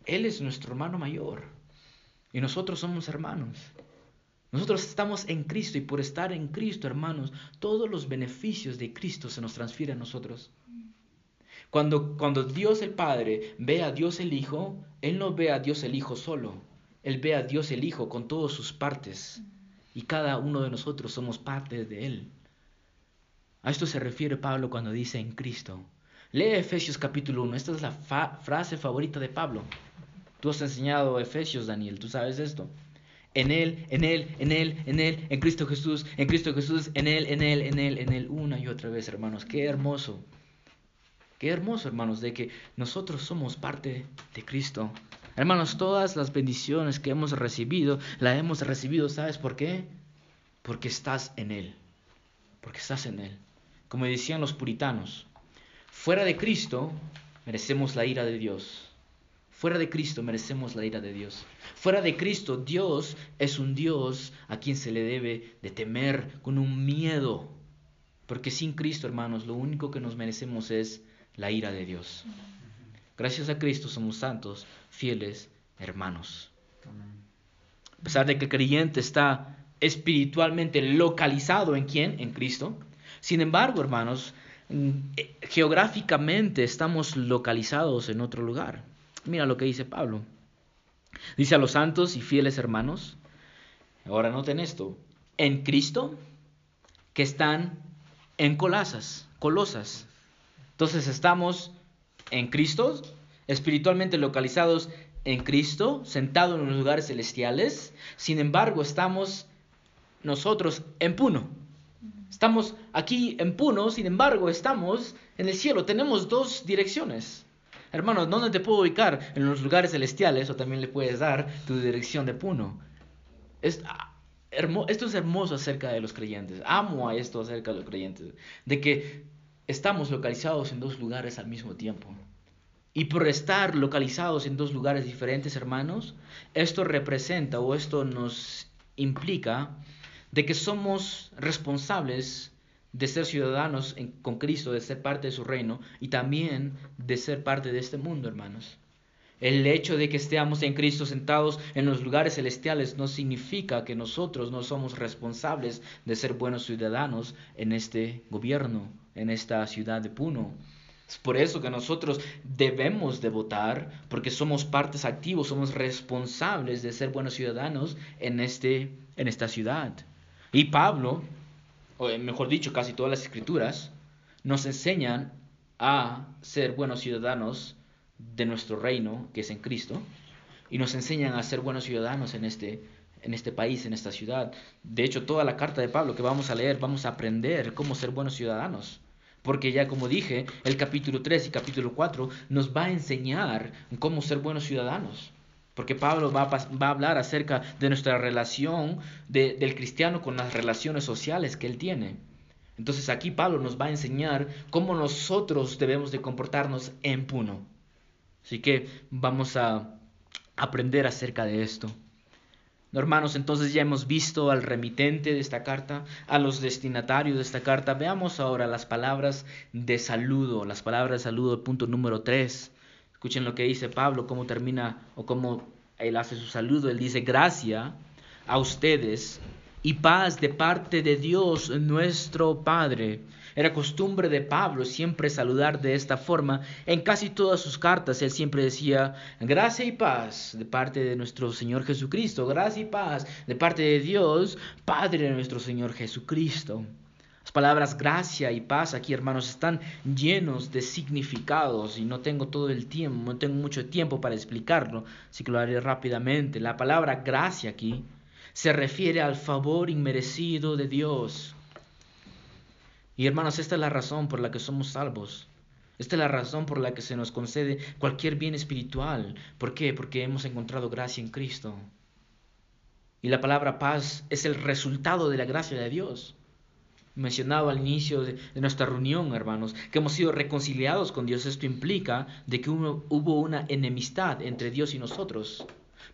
Él es nuestro hermano mayor. Y nosotros somos hermanos. Nosotros estamos en Cristo y por estar en Cristo, hermanos, todos los beneficios de Cristo se nos transfieren a nosotros. Cuando, cuando Dios el Padre ve a Dios el Hijo, Él no ve a Dios el Hijo solo, Él ve a Dios el Hijo con todas sus partes y cada uno de nosotros somos parte de Él. A esto se refiere Pablo cuando dice en Cristo. Lee Efesios capítulo 1, esta es la frase favorita de Pablo. Tú has enseñado Efesios, Daniel, tú sabes esto. En Él, en Él, en Él, en Él, en Cristo Jesús, en Cristo Jesús, en Él, en Él, en Él, en Él, una y otra vez, hermanos. Qué hermoso. Qué hermoso, hermanos, de que nosotros somos parte de Cristo. Hermanos, todas las bendiciones que hemos recibido, las hemos recibido, ¿sabes por qué? Porque estás en Él. Porque estás en Él. Como decían los puritanos, fuera de Cristo merecemos la ira de Dios. Fuera de Cristo merecemos la ira de Dios. Fuera de Cristo, Dios es un Dios a quien se le debe de temer con un miedo. Porque sin Cristo, hermanos, lo único que nos merecemos es la ira de Dios. Gracias a Cristo somos santos, fieles, hermanos. A pesar de que el creyente está espiritualmente localizado en quién? En Cristo. Sin embargo, hermanos, mm, eh, geográficamente estamos localizados en otro lugar. Mira lo que dice Pablo. Dice a los santos y fieles hermanos, ahora noten esto, en Cristo que están en Colasas, Colosas. Entonces estamos en Cristo, espiritualmente localizados en Cristo, sentados en los lugares celestiales. Sin embargo, estamos nosotros en Puno. Estamos aquí en Puno, sin embargo, estamos en el cielo. Tenemos dos direcciones. Hermanos, ¿dónde te puedo ubicar? En los lugares celestiales o también le puedes dar tu dirección de Puno. Ah, esto es hermoso acerca de los creyentes. Amo a esto acerca de los creyentes. De que estamos localizados en dos lugares al mismo tiempo. Y por estar localizados en dos lugares diferentes, hermanos, esto representa o esto nos implica de que somos responsables de ser ciudadanos con Cristo, de ser parte de su reino y también de ser parte de este mundo, hermanos. El hecho de que estemos en Cristo sentados en los lugares celestiales no significa que nosotros no somos responsables de ser buenos ciudadanos en este gobierno, en esta ciudad de Puno. Es por eso que nosotros debemos de votar, porque somos partes activos, somos responsables de ser buenos ciudadanos en, este, en esta ciudad. Y Pablo, o mejor dicho, casi todas las escrituras, nos enseñan a ser buenos ciudadanos de nuestro reino, que es en Cristo, y nos enseñan a ser buenos ciudadanos en este, en este país, en esta ciudad. De hecho, toda la carta de Pablo que vamos a leer, vamos a aprender cómo ser buenos ciudadanos. Porque ya como dije, el capítulo 3 y capítulo 4 nos va a enseñar cómo ser buenos ciudadanos. Porque Pablo va a, hablar acerca de nuestra relación del cristiano con las relaciones sociales que él tiene. Entonces aquí Pablo nos va a enseñar cómo nosotros debemos de comportarnos en Puno. Así que vamos a aprender acerca de esto. Hermanos, entonces ya hemos visto al remitente de esta carta, a los destinatarios de esta carta. Veamos ahora las palabras de saludo, las palabras de saludo, punto número 3. Escuchen lo que dice Pablo, cómo termina o cómo él hace su saludo. Él dice, gracia a ustedes y paz de parte de Dios nuestro Padre era costumbre de Pablo siempre saludar de esta forma. En casi todas sus cartas él siempre decía, gracia y paz de parte de nuestro Señor Jesucristo, gracia y paz de parte de Dios, Padre de nuestro Señor Jesucristo. Palabras gracia y paz aquí, hermanos, están llenos de significados y no tengo todo el tiempo, no tengo mucho tiempo para explicarlo, así que lo haré rápidamente. La palabra gracia aquí se refiere al favor inmerecido de Dios. Y hermanos, esta es la razón por la que somos salvos. Esta es la razón por la que se nos concede cualquier bien espiritual. ¿Por qué? Porque hemos encontrado gracia en Cristo. Y la palabra paz es el resultado de la gracia de Dios. Mencionaba al inicio de, nuestra reunión, hermanos, que hemos sido reconciliados con Dios. Esto implica de que hubo una enemistad entre Dios y nosotros.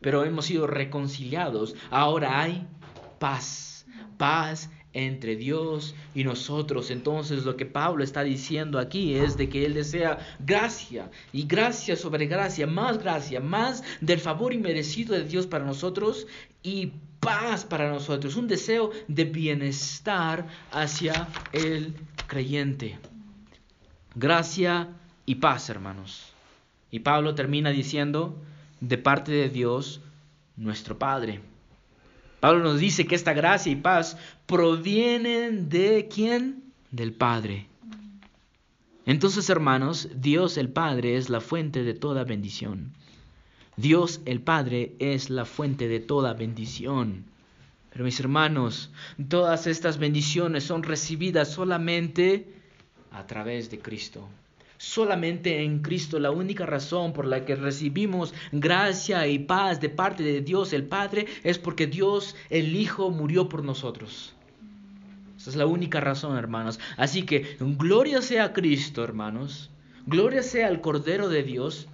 Pero hemos sido reconciliados. Ahora hay paz. Paz entre Dios y nosotros. Entonces lo que Pablo está diciendo aquí es de que él desea gracia y gracia sobre gracia, más gracia, más del favor inmerecido de Dios para nosotros y paz para nosotros, un deseo de bienestar hacia el creyente. Gracia y paz, hermanos. Y Pablo termina diciendo, de parte de Dios, nuestro Padre. Pablo nos dice que esta gracia y paz provienen de quién? Del Padre. Entonces, hermanos, Dios el Padre es la fuente de toda bendición. Dios el Padre es la fuente de toda bendición. Pero mis hermanos, todas estas bendiciones son recibidas solamente a través de Cristo. Solamente en Cristo la única razón por la que recibimos gracia y paz de parte de Dios el Padre es porque Dios el Hijo murió por nosotros. Esa es la única razón, hermanos. Así que gloria sea a Cristo, hermanos. Gloria sea al Cordero de Dios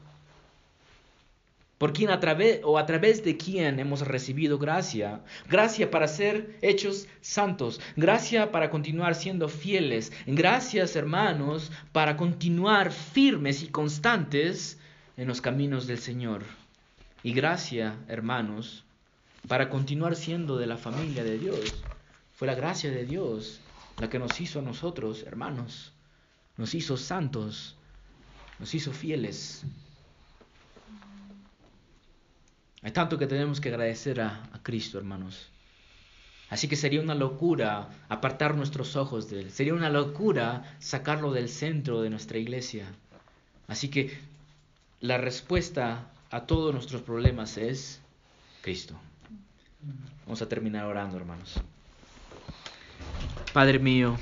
por quien a través o a través de quien hemos recibido gracia, gracia para ser hechos santos, gracia para continuar siendo fieles, gracias hermanos para continuar firmes y constantes en los caminos del Señor. Y gracia, hermanos, para continuar siendo de la familia de Dios. Fue la gracia de Dios la que nos hizo a nosotros, hermanos, nos hizo santos, nos hizo fieles. Hay tanto que tenemos que agradecer a, Cristo, hermanos. Así que sería una locura apartar nuestros ojos de Él. Sería una locura sacarlo del centro de nuestra iglesia. Así que la respuesta a todos nuestros problemas es Cristo. Vamos a terminar orando, hermanos. Padre mío,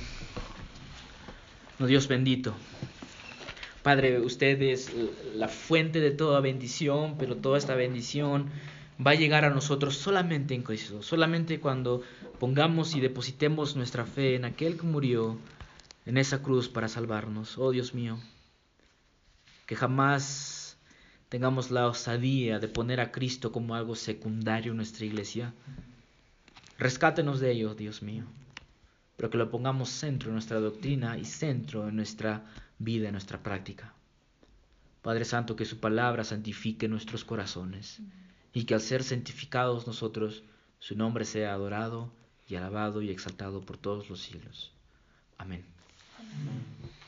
oh Dios bendito. Padre, usted es la fuente de toda bendición, pero toda esta bendición va a llegar a nosotros solamente en Cristo, solamente cuando pongamos y depositemos nuestra fe en aquel que murió en esa cruz para salvarnos. Oh Dios mío, que jamás tengamos la osadía de poner a Cristo como algo secundario en nuestra iglesia. Rescátenos de ello, Dios mío, pero que lo pongamos centro en nuestra doctrina y centro en nuestra vida, en nuestra práctica. Padre Santo, que su palabra santifique nuestros corazones y que al ser santificados nosotros, su nombre sea adorado y alabado y exaltado por todos los siglos. Amén. Amén.